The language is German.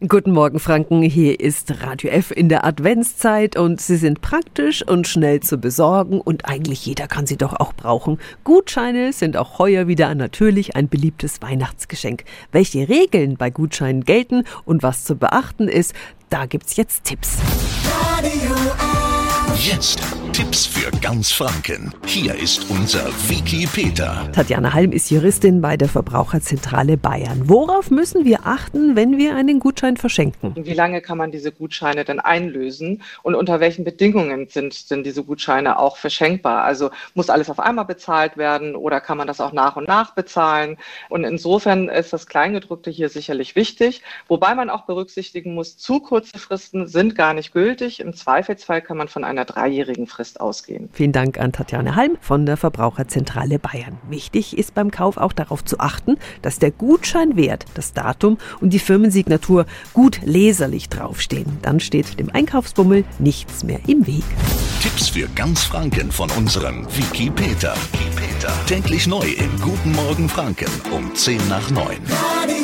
Guten Morgen, Franken. Hier ist Radio F in der Adventszeit und sie sind praktisch und schnell zu besorgen und eigentlich jeder kann sie doch auch brauchen. Gutscheine sind auch heuer wieder natürlich ein beliebtes Weihnachtsgeschenk. Welche Regeln bei Gutscheinen gelten und was zu beachten ist, da gibt's jetzt Tipps. Radio F. Jetzt Tipps für ganz Franken. Hier ist unser Wiki Peter. Tatjana Halm ist Juristin bei der Verbraucherzentrale Bayern. Worauf müssen wir achten, wenn wir einen Gutschein verschenken? Wie lange kann man diese Gutscheine denn einlösen und unter welchen Bedingungen sind denn diese Gutscheine auch verschenkbar? Also muss alles auf einmal bezahlt werden oder kann man das auch nach und nach bezahlen? Und insofern ist das Kleingedruckte hier sicherlich wichtig, wobei man auch berücksichtigen muss, zu kurze Fristen sind gar nicht gültig. Im Zweifelsfall kann man von einer dreijährigen Frist ausgehen. Vielen Dank an Tatjana Halm von der Verbraucherzentrale Bayern. Wichtig ist beim Kauf auch darauf zu achten, dass der Gutscheinwert, das Datum und die Firmensignatur gut leserlich draufstehen. Dann steht dem Einkaufsbummel nichts mehr im Weg. Tipps für ganz Franken von unserem Wiki Peter. Wiki Peter. Täglich neu im Guten Morgen Franken um 10 nach 9. Radio